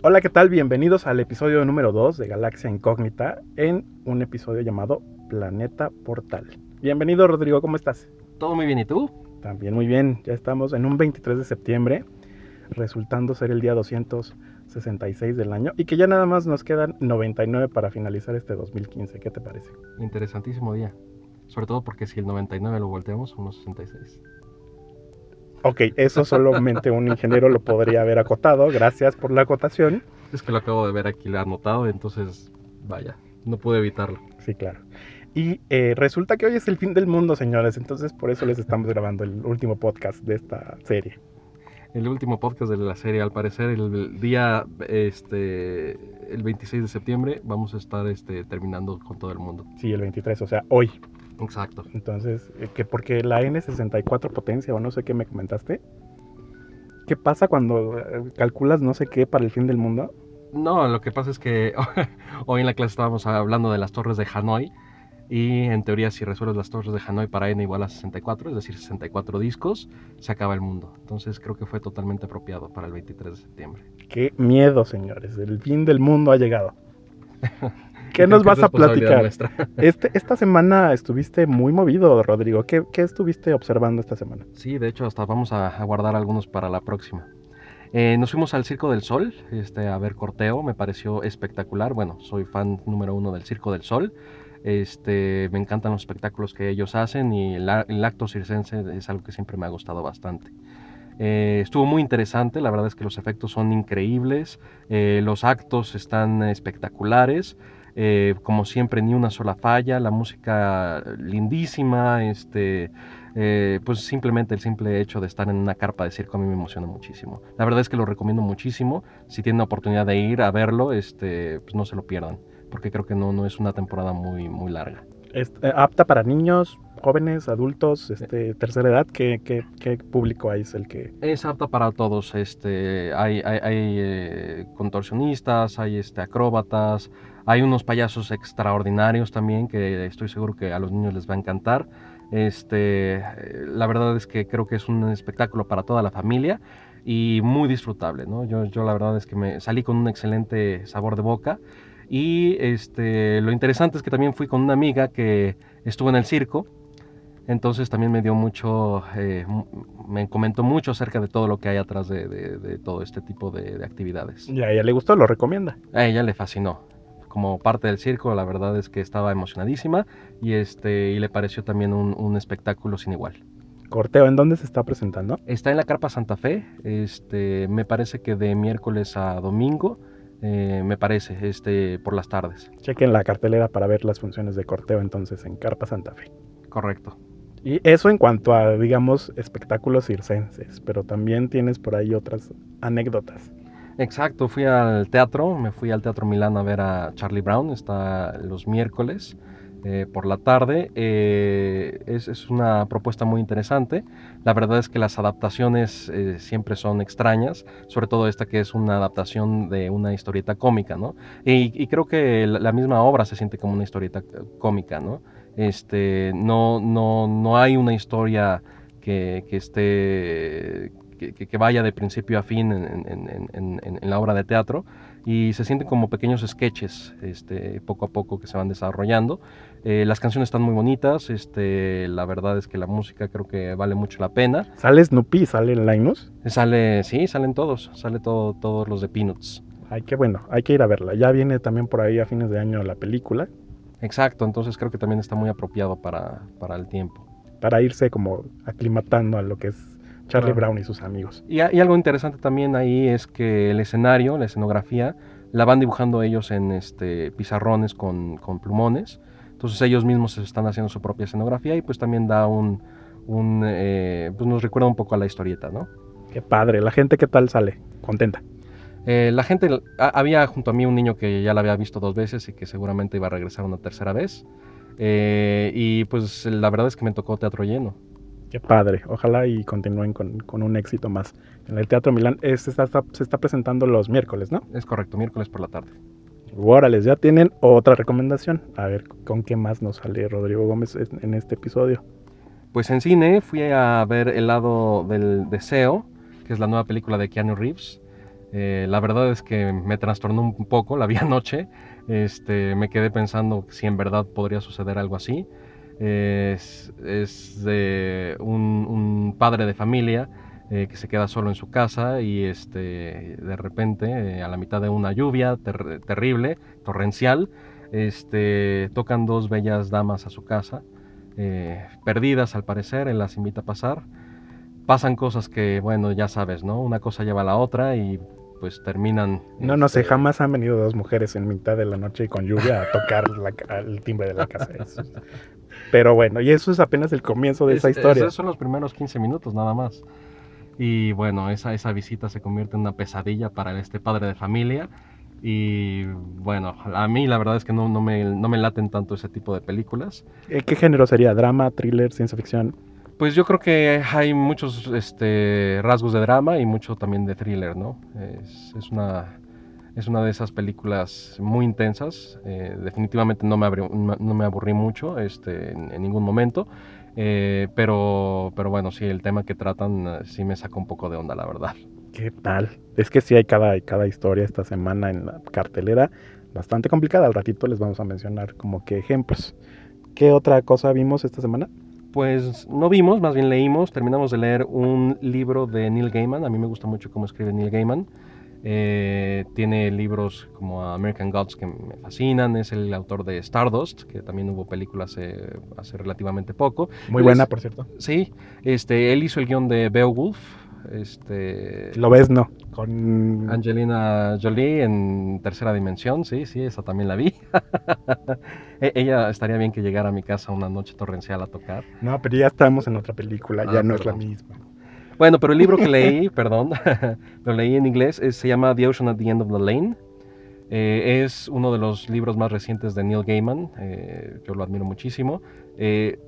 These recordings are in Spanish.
Hola, ¿qué tal? Bienvenidos al episodio número 2 de Galaxia Incógnita en un episodio llamado Planeta Portal. Bienvenido, Rodrigo, ¿cómo estás? Todo muy bien, ¿y tú? También muy bien, ya estamos en un 23 de septiembre, resultando ser el día 266 del año y que ya nada más nos quedan 99 para finalizar este 2015. ¿Qué te parece? Interesantísimo día. Sobre todo porque si el 99 lo volteamos, unos 66. Ok, eso solamente un ingeniero lo podría haber acotado. Gracias por la acotación. Es que lo acabo de ver aquí anotado, entonces, vaya, no pude evitarlo. Sí, claro. Y eh, resulta que hoy es el fin del mundo, señores. Entonces, por eso les estamos grabando el último podcast de esta serie. El último podcast de la serie, al parecer, el día este, el 26 de septiembre, vamos a estar este, terminando con todo el mundo. Sí, el 23, o sea, hoy. Exacto. Entonces, eh, que porque la N64 potencia o no sé qué me comentaste. ¿Qué pasa cuando eh, calculas no sé qué para el fin del mundo? No, lo que pasa es que hoy en la clase estábamos hablando de las torres de Hanoi y en teoría si resuelves las torres de Hanoi para n igual a 64, es decir, 64 discos, se acaba el mundo. Entonces creo que fue totalmente apropiado para el 23 de septiembre. Qué miedo, señores. El fin del mundo ha llegado. ¿Qué nos vas a platicar? Este, esta semana estuviste muy movido, Rodrigo. ¿Qué, estuviste observando esta semana? Sí, de hecho, hasta vamos a, guardar algunos para la próxima. Eh, nos fuimos al Circo del Sol este, a ver corteo, me pareció espectacular. Bueno, soy fan número uno del Circo del Sol. Este, me encantan los espectáculos que ellos hacen y el, acto circense es algo que siempre me ha gustado bastante. Eh, estuvo muy interesante, la verdad es que los efectos son increíbles, eh, los actos están espectaculares. Eh, como siempre, ni una sola falla, la música lindísima, este, eh, pues simplemente el simple hecho de estar en una carpa de circo a mí me emociona muchísimo. La verdad es que lo recomiendo muchísimo, si tienen la oportunidad de ir a verlo, este, pues no se lo pierdan, porque creo que no, no es una temporada muy, muy larga. ¿Es eh, apta para niños, jóvenes, adultos, este, tercera edad? ¿Qué, qué, público hay es el que...? Es apta para todos. Este, hay hay, contorsionistas, hay este, acróbatas, hay unos payasos extraordinarios también que estoy seguro que a los niños les va a encantar. Este, la verdad es que creo que es un espectáculo para toda la familia y muy disfrutable, ¿no? Yo, yo la verdad es que me salí con un excelente sabor de boca y este, lo interesante es que también fui con una amiga que estuvo en el circo, entonces también me dio mucho, eh, me comentó mucho acerca de todo lo que hay atrás de, todo este tipo de, de, actividades. ¿Y a ella le gustó? ¿Lo recomienda? A ella le fascinó como parte del circo, la verdad es que estaba emocionadísima y, este, y le pareció también un, espectáculo sin igual. Corteo, ¿en dónde se está presentando? Está en la Carpa Santa Fe, este, me parece que de miércoles a domingo, eh, me parece, este, por las tardes. Chequen la cartelera para ver las funciones de corteo entonces en Carpa Santa Fe. Correcto. Y eso en cuanto a, digamos, espectáculos circenses, pero también tienes por ahí otras anécdotas. Exacto, fui al teatro, me fui al Teatro Milán a ver a Charlie Brown, está los miércoles eh, por la tarde. Eh, es, una propuesta muy interesante. La verdad es que las adaptaciones eh, siempre son extrañas, sobre todo esta que es una adaptación de una historieta cómica, ¿no? Y, creo que la, misma obra se siente como una historieta cómica, ¿no? Este, no, no, no hay una historia que, que esté que, vaya de principio a fin en, la obra de teatro y se sienten como pequeños sketches este, poco a poco que se van desarrollando. Eh, las canciones están muy bonitas, este, la verdad es que la música creo que vale mucho la pena. ¿Sale Snoopy? ¿Sale Linus? Sale, sí, salen todos, sale todo, todos los de Peanuts. Ay, qué bueno, hay que ir a verla. Ya viene también por ahí a fines de año la película. Exacto, entonces creo que también está muy apropiado para, para el tiempo. Para irse como aclimatando a lo que es Charlie Brown y sus amigos. Y, algo interesante también ahí es que el escenario, la escenografía, la van dibujando ellos en este, pizarrones con, con plumones. Entonces ellos mismos están haciendo su propia escenografía y pues también da un, un eh, pues nos recuerda un poco a la historieta, ¿no? Qué padre. ¿La gente qué tal sale? ¿Contenta? Eh, la gente, había junto a mí un niño que ya la había visto dos veces y que seguramente iba a regresar una tercera vez. Eh, y pues la verdad es que me tocó teatro lleno. Qué padre. Ojalá y continúen con, un éxito más. En el Teatro Milán se, está, se está presentando los miércoles, ¿no? Es correcto, miércoles por la tarde. Órale, ya tienen otra recomendación. A ver, ¿con qué más nos sale Rodrigo Gómez en este episodio? Pues en cine fui a ver El lado del deseo, que es la nueva película de Keanu Reeves. Eh, la verdad es que me trastornó un poco, la vi anoche, este, me quedé pensando si en verdad podría suceder algo así. Es, de un, padre de familia eh, que se queda solo en su casa y este, de repente, eh, a la mitad de una lluvia terrible, torrencial, este, tocan dos bellas damas a su casa, perdidas al parecer, él las invita a pasar pasan cosas que, bueno, ya sabes, ¿no? Una cosa lleva a la otra y pues terminan... No, no sé, este, jamás han venido dos mujeres en mitad de la noche y con lluvia a tocar el timbre de la casa. Pero bueno, y eso es apenas el comienzo de esa historia. Esos son los primeros 15 minutos nada más. Y bueno, esa, esa visita se convierte en una pesadilla para este padre de familia. Y bueno, a mí la verdad es que no, no, me, no me laten tanto ese tipo de películas. Eh, ¿Qué género sería? ¿Drama, thriller, ciencia ficción? Pues yo creo que hay muchos este, rasgos de drama y mucho también de thriller, ¿no? Es, una, es una de esas películas muy intensas. Eh, definitivamente no me, no me aburrí mucho este, en, ningún momento. Eh, pero, pero bueno, sí, el tema que tratan eh, sí me saca un poco de onda, la verdad. ¿Qué tal? Es que sí hay cada, cada historia esta semana en la cartelera bastante complicada. Al ratito les vamos a mencionar como que ejemplos. ¿Qué otra cosa vimos esta semana? Pues no vimos, más bien leímos, terminamos de leer un libro de Neil Gaiman, a mí me gusta mucho cómo escribe Neil Gaiman, eh, tiene libros como American Gods que me fascinan, es el autor de Stardust, que también hubo películas hace relativamente poco. Muy buena, por cierto. Sí, este, él hizo el guion de Beowulf, este, Lo ves, no. Con Angelina Jolie en tercera dimensión, sí, sí, esa también la vi. E, ella estaría bien que llegara a mi casa una noche torrencial a tocar. No, pero ya estamos en otra película, ya ah, no es la misma. Bueno, pero el libro que leí, perdón, lo leí en inglés, se llama The Ocean at the End of the Lane. Eh, es uno de los libros más recientes de Neil Gaiman, eh, yo lo admiro muchísimo. Eh,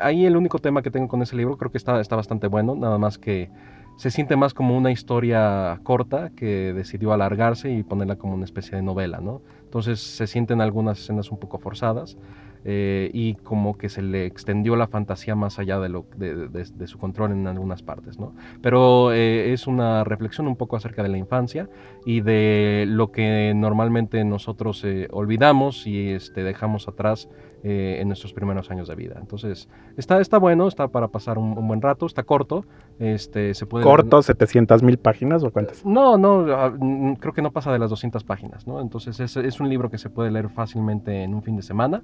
ahí el único tema que tengo con ese libro creo que está, está bastante bueno, nada más que se siente más como una historia corta que decidió alargarse y ponerla como una especie de novela, ¿no? Entonces se sienten algunas escenas un poco forzadas eh, y como que se le extendió la fantasía más allá de, lo, de, su control en algunas partes, ¿no? Pero eh, es una reflexión un poco acerca de la infancia y de lo que normalmente nosotros eh, olvidamos y este, dejamos atrás en nuestros primeros años de vida. Entonces, está, está bueno, está para pasar un, buen rato, está corto. Este, se puede ¿Corto? ¿700 mil páginas o cuántas? No, no, ah, creo que no pasa de las 200 páginas, ¿no? Entonces, es, es un libro que se puede leer fácilmente en un fin de semana.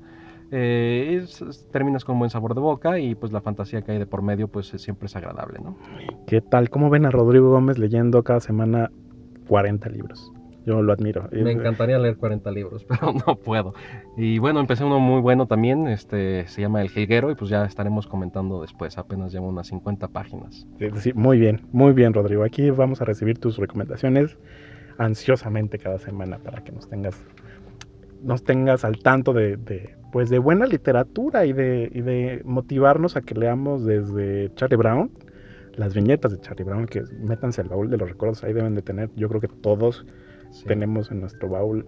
Eh, terminas con un buen sabor de boca y pues la fantasía que hay de por medio pues siempre es agradable, ¿no? ¿Qué tal? ¿Cómo ven a Rodrigo Gómez leyendo cada semana 40 libros? Yo lo admiro. Me encantaría leer 40 libros, pero no puedo. Y bueno, empecé uno muy bueno también, este se llama El Jilguero y pues ya estaremos comentando después, apenas llevo unas 50 páginas. Sí, muy bien, muy bien Rodrigo. Aquí vamos a recibir tus recomendaciones ansiosamente cada semana para que nos tengas nos tengas al tanto de pues de buena literatura y de, de motivarnos a que leamos desde Charlie Brown, las viñetas de Charlie Brown, que métanse al baúl de los recuerdos, ahí deben de tener, yo creo que todos tenemos en nuestro baúl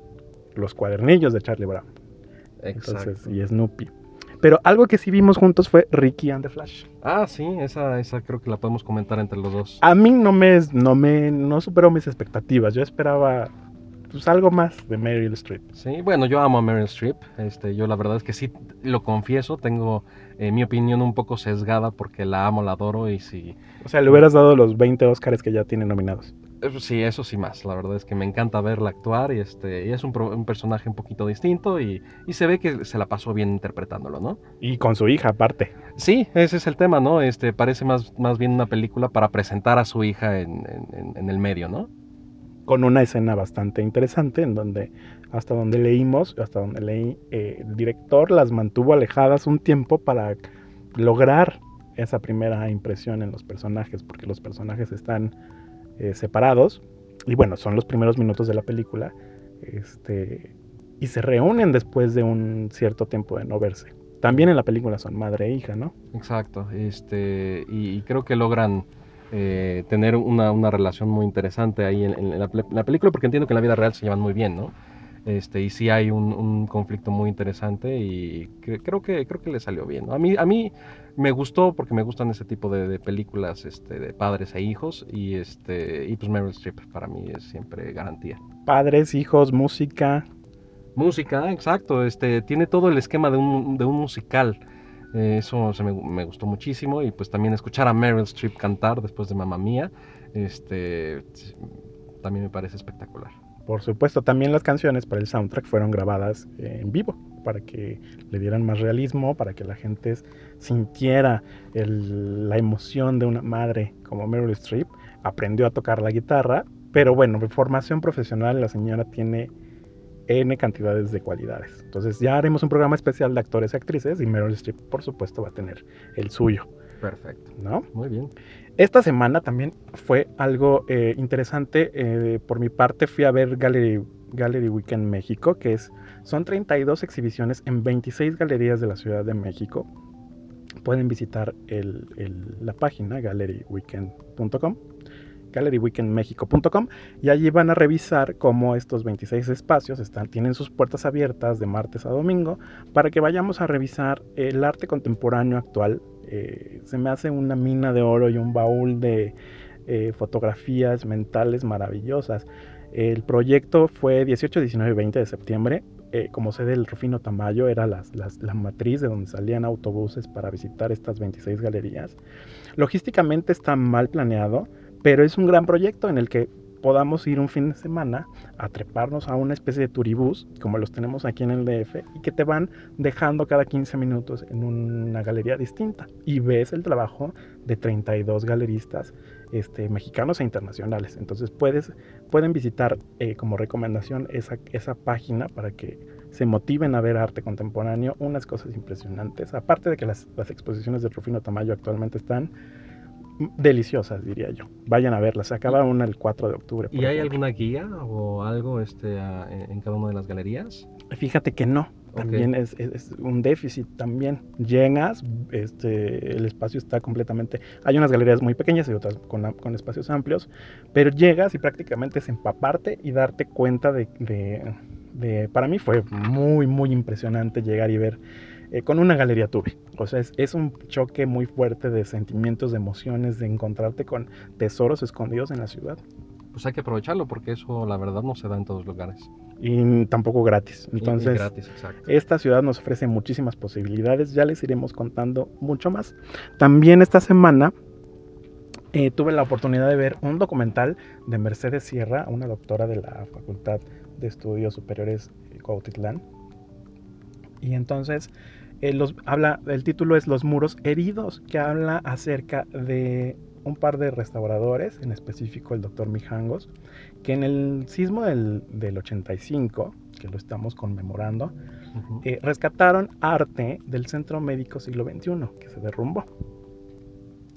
los cuadernillos de Charlie Brown. Entonces, y Snoopy. Pero algo que sí vimos juntos fue Ricky and the Flash. Ah, sí, esa, esa creo que la podemos comentar entre los dos. A mí no me, no me, no superó mis expectativas. Yo esperaba pues algo más de Meryl Streep. Sí, bueno, yo amo a Meryl Streep. Este, yo la verdad es que sí, lo confieso, tengo eh, mi opinión un poco sesgada porque la amo, la adoro y sí. O sea, le hubieras dado los 20 Oscars que ya tiene nominados. Sí, eso sí más. La verdad es que me encanta verla actuar y este y es un, un personaje un poquito distinto y, y, se ve que se la pasó bien interpretándolo, ¿no? Y con su hija aparte. Sí, ese es el tema, ¿no? Este parece más, más bien una película para presentar a su hija en, en, en el medio, ¿no? Con una escena bastante interesante en donde hasta donde leímos, hasta donde leí, eh, el director las mantuvo alejadas un tiempo para lograr esa primera impresión en los personajes, porque los personajes están eh, separados y bueno, son los primeros minutos de la película, este, y se reúnen después de un cierto tiempo de no verse. También en la película son madre e hija, ¿no? Exacto, este, y creo que logran eh, tener una, una, relación muy interesante ahí en, la, película, porque entiendo que en la vida real se llevan muy bien, ¿no? Este, y sí hay un, un conflicto muy interesante y que- creo que creo que le salió bien. ¿no? A mí a mí me gustó porque me gustan ese tipo de, de películas este, de padres e hijos y este y pues Meryl Streep para mí es siempre garantía. Padres, hijos, música. Música, exacto, este tiene todo el esquema de un, de un musical. Eh, eso me, gustó muchísimo y pues también escuchar a Meryl Streep cantar después de Mamma Mía, este también me parece espectacular. Por supuesto, también las canciones para el soundtrack fueron grabadas en vivo para que le dieran más realismo, para que la gente sintiera la emoción de una madre como Meryl Streep. Aprendió a tocar la guitarra, pero bueno, de formación profesional la señora tiene N cantidades de cualidades. Entonces ya haremos un programa especial de actores y actrices y Meryl Streep por supuesto va a tener el suyo, Perfecto, ¿no? muy bien. Esta semana también fue algo eh, interesante. eh, por mi parte fui a ver Gallery, Gallery Weekend México, que es, son 32 exhibiciones en 26 galerías de la Ciudad de México. Pueden visitar el- el- la página galleryweekend.com galleryweekendmexico.com y allí van a revisar cómo estos 26 espacios están, tienen sus puertas abiertas de martes a domingo para que vayamos a revisar el arte contemporáneo actual. Eh, se me hace una mina de oro y un baúl de eh, fotografías mentales maravillosas. El proyecto fue 18, 19 y 20 de septiembre. Eh, como sede del Rufino Tamayo era las- las- la matriz de donde salían autobuses para visitar estas 26 galerías. Logísticamente está mal planeado, pero es un gran proyecto en el que podamos ir un fin de semana a treparnos a una especie de turibús, como los tenemos aquí en el DF, y que te van dejando cada 15 minutos en una galería distinta. Y ves el trabajo de 32 galeristas este, mexicanos e internacionales. Entonces puedes, pueden visitar eh, como recomendación esa, esa página para que se motiven a ver arte contemporáneo, unas cosas impresionantes. Aparte de que las, las exposiciones de Rufino Tamayo actualmente están deliciosas, diría yo. Vayan a verlas. Se acaba una el 4 de octubre. ¿Y hay ejemplo. alguna guía o algo este, en cada una de las galerías? Fíjate que no. También es, es- es un déficit también. Llegas, este, el espacio está completamente... Hay unas galerías muy pequeñas y otras con, con espacios amplios, pero llegas y prácticamente es empaparte y darte cuenta de... de- de- para mí fue muy, muy impresionante llegar y ver... eh, con una galería tuve. O sea, es, es un choque muy fuerte de sentimientos, de emociones, de encontrarte con tesoros escondidos en la ciudad. Pues hay que aprovecharlo porque eso la verdad no se da en todos lugares. Y tampoco gratis. Y- y Entonces... gratis, exacto. Esta ciudad nos ofrece muchísimas posibilidades, ya les iremos contando mucho más. También esta semana eh, tuve la oportunidad de ver un documental de Mercedes Sierra, una doctora de la Facultad de Estudios Superiores eh, Cuautitlán. Y entonces eh, los, habla, el título es Los muros heridos, que habla acerca de un par de restauradores, en específico el doctor Mijangos, que en el sismo del, del 85, que lo estamos conmemorando, eh, rescataron arte del Centro Médico Siglo XXI, que se derrumbó.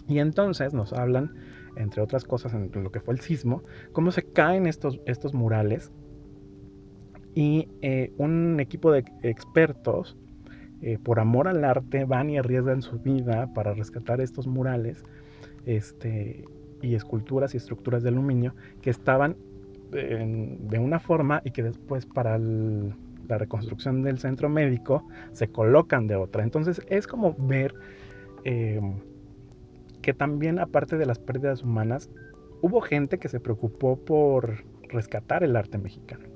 Y entonces nos hablan, entre otras cosas, en lo que fue el sismo, cómo se caen estos, estos murales y eh, un equipo de expertos, eh, por amor al arte, van y arriesgan su vida para rescatar estos murales este, y esculturas y estructuras de aluminio que estaban de una forma y que después para la reconstrucción del centro médico se colocan de otra. Entonces es como ver eh, que también aparte de las pérdidas humanas, hubo gente que se preocupó por rescatar el arte mexicano.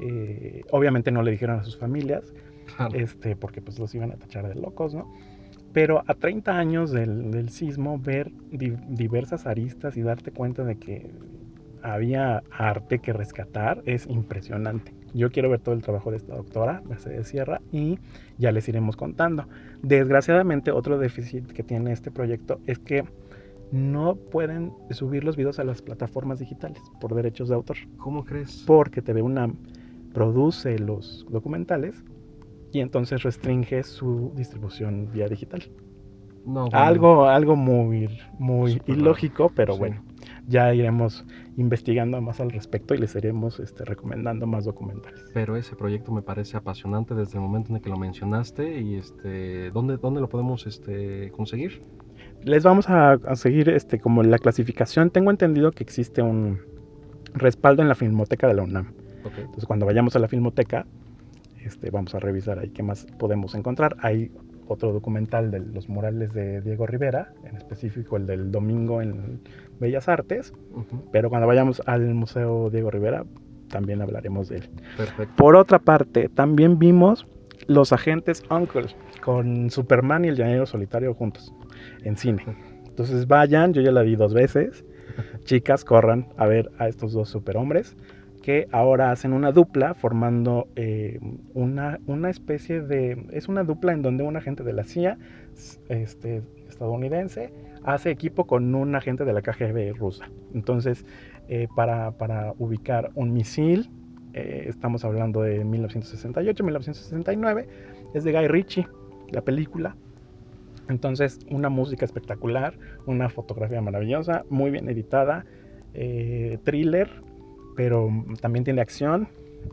Eh, obviamente no le dijeron a sus familias, Claro. este, porque pues los iban a tachar de locos, ¿no? Pero a 30 años del, del sismo, ver di- diversas aristas y darte cuenta de que había arte que rescatar es impresionante. Yo quiero ver todo el trabajo de esta doctora, Mercedes Sierra, y ya les iremos contando. Desgraciadamente, otro déficit que tiene este proyecto es que no pueden subir los videos a las plataformas digitales por derechos de autor ¿Cómo crees? porque TV UNAM produce los documentales y entonces restringe su distribución vía digital. No, bueno, Algo, algo muy, muy raro. ilógico, pero Sí. bueno, ya iremos investigando más al respecto y les iremos este, recomendando más documentales. Pero ese proyecto me parece apasionante desde el momento en el que lo mencionaste y este, ¿dónde, dónde lo podemos este, conseguir? Les vamos a, a seguir este, como la clasificación. Tengo entendido que existe un respaldo en la Filmoteca de la UNAM. Ok. Entonces cuando vayamos a la filmoteca, este, vamos a revisar ahí qué más podemos encontrar. Hay otro documental de los murales de Diego Rivera, en específico el del domingo en Bellas Artes, Ujú, pero cuando vayamos al Museo Diego Rivera también hablaremos de él. Perfecto. Por otra parte, también vimos Los Agentes Uncle con Superman y el Llanero Solitario juntos en cine. Entonces vayan, yo ya la vi dos veces. Chicas, corran a ver a estos dos superhombres que ahora hacen una dupla formando eh, una, una especie de... Es una dupla en donde un agente de la CIA este, estadounidense hace equipo con un agente de la KGB rusa. Entonces, eh, para, para ubicar un misil, eh, estamos hablando de 1968, 1969, es de Guy Ritchie, la película. Entonces, una música espectacular, una fotografía maravillosa, muy bien editada, thriller, pero también tiene acción.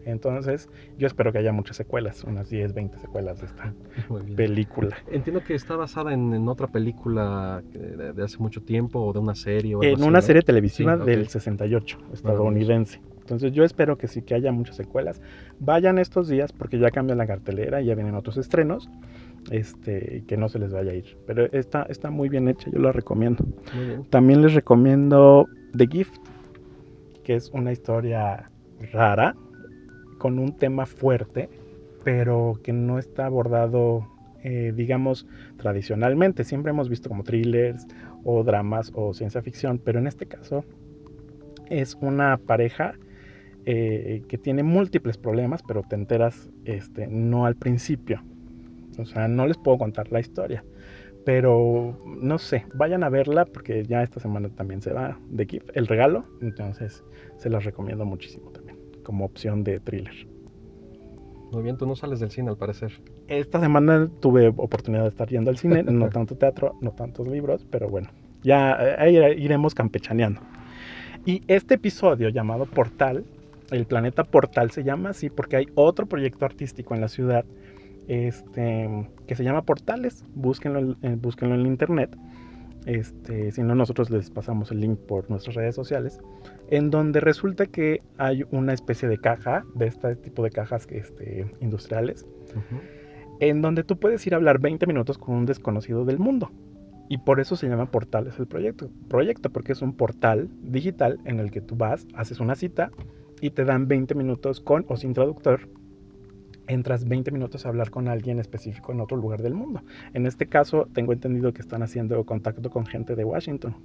Entonces, yo espero que haya muchas secuelas, unas 10, 20 secuelas de esta película. Entiendo que está basada en, en otra película que de, de hace mucho tiempo o de una serie o En así, una ¿no? serie televisiva Sí, ok. del 68, estadounidense. Entonces yo espero que sí que haya muchas secuelas. Vayan estos días porque ya cambia la cartelera y ya vienen otros estrenos. Este, que no se les vaya a ir. Pero está, está muy bien hecha, yo la recomiendo. Muy bien. También les recomiendo The Gift, que es una historia rara, con un tema fuerte, pero que no está abordado, eh, digamos, tradicionalmente. Siempre hemos visto como thrillers o dramas o ciencia ficción, pero en este caso es una pareja eh, que tiene múltiples problemas, pero te enteras este, no al principio. O sea, no les puedo contar la historia. Pero no sé, vayan a verla porque ya esta semana también se va de Gift, el regalo. Entonces se las recomiendo muchísimo también como opción de thriller. Muy bien, tú no sales del cine al parecer. Esta semana tuve oportunidad de estar yendo al cine, no tanto teatro, no tantos libros, pero bueno, ya eh, iremos campechaneando. Y este episodio llamado Portal, el planeta Portal se llama así porque hay otro proyecto artístico en la ciudad este, que se llama Portales. Búsquenlo, en- eh, búsquenlo en internet. Este, si no, nosotros les pasamos el link por nuestras redes sociales. En donde resulta que hay una especie de caja, de este tipo de cajas este, industriales, en donde tú puedes ir a hablar 20 minutos con un desconocido del mundo. Y por eso se llama Portales el proyecto. Proyecto porque es un portal digital en el que tú vas, haces una cita y te dan 20 minutos con o sin traductor. Entras 20 minutos a hablar con alguien específico en otro lugar del mundo. En este caso, tengo entendido que están haciendo contacto con gente de Washington.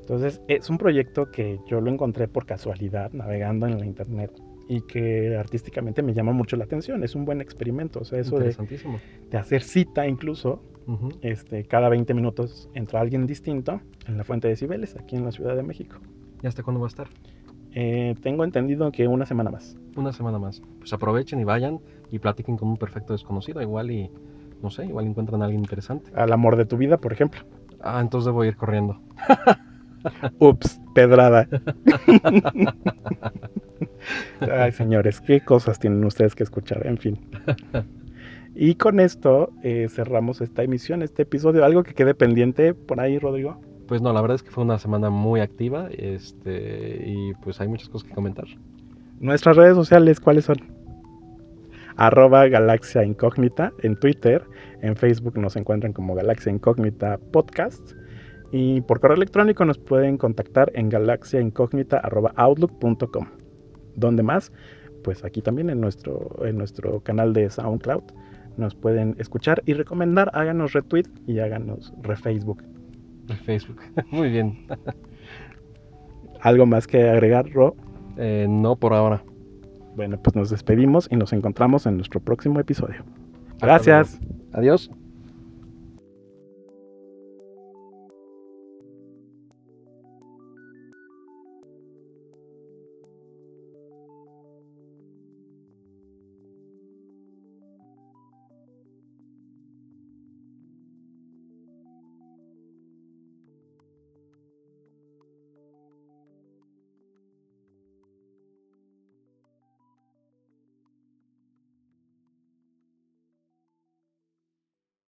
Entonces, es un proyecto que yo lo encontré por casualidad navegando en la internet y que artísticamente me llama mucho la atención. Es un buen experimento. O sea, eso de, Interesantísimo. de hacer cita incluso, Ujú. este, cada 20 minutos entra alguien distinto en la Fuente de Cibeles, aquí en la Ciudad de México. ¿Y hasta cuándo va a estar? Eh, tengo entendido que una semana más. Una semana más. Pues aprovechen y vayan y platiquen con un perfecto desconocido. Igual y, no sé, igual encuentran a alguien interesante. Al amor de tu vida, por ejemplo. Ah, entonces debo ir corriendo. Ups, pedrada. Ay, señores, qué cosas tienen ustedes que escuchar, en fin. Y con esto eh, cerramos esta emisión, este episodio. ¿Algo que quede pendiente por ahí, Rodrigo? Pues no, la verdad es que fue una semana muy activa este, y pues hay muchas cosas que comentar. Nuestras redes sociales, ¿cuáles son? Arroba Galaxia Incógnita en Twitter. En Facebook nos encuentran como Galaxia Incógnita Podcast. Y por correo electrónico nos pueden contactar en galaxiaincógnita.outlook.com. ¿Dónde más? Pues aquí también en nuestro, en nuestro canal de SoundCloud. Nos pueden escuchar y recomendar. Háganos retweet y háganos refacebook. Facebook. muy bien. ¿Algo más que agregar, Ro? Eh, no por ahora. Bueno, pues nos despedimos y nos encontramos en nuestro próximo episodio. Gracias. Adiós.